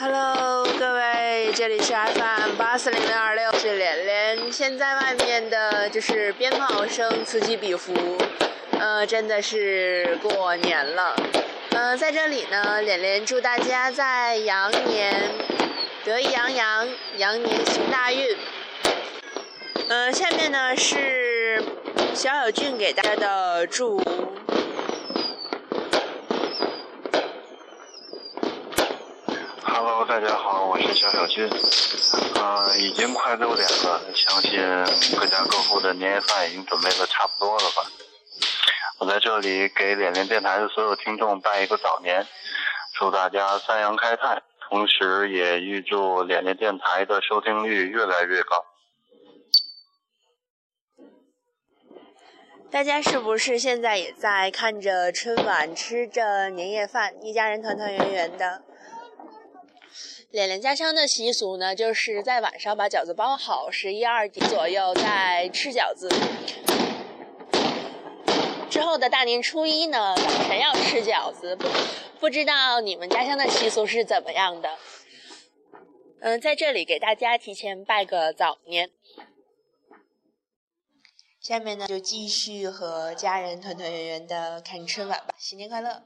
Hello，各位，这里是 FM 八四零零二六，是连连。现在外面的就是鞭炮声此起彼伏，呃，真的是过年了。呃，在这里呢，连连祝大家在羊年得意洋洋，羊年行大运。呃，下面呢是小小俊给大家的祝福。Hello，大家好，我是小小军。呃，已经快六点了，相信各家各户的年夜饭已经准备的差不多了吧？我在这里给脸脸电台的所有听众拜一个早年，祝大家三阳开泰，同时也预祝脸脸电台的收听率越来越高。大家是不是现在也在看着春晚，吃着年夜饭，一家人团团圆圆的？脸脸家乡的习俗呢，就是在晚上把饺子包好，十一二点左右再吃饺子。之后的大年初一呢，早晨要吃饺子。不不知道你们家乡的习俗是怎么样的？嗯，在这里给大家提前拜个早年。下面呢，就继续和家人团团圆圆的看春晚吧，新年快乐！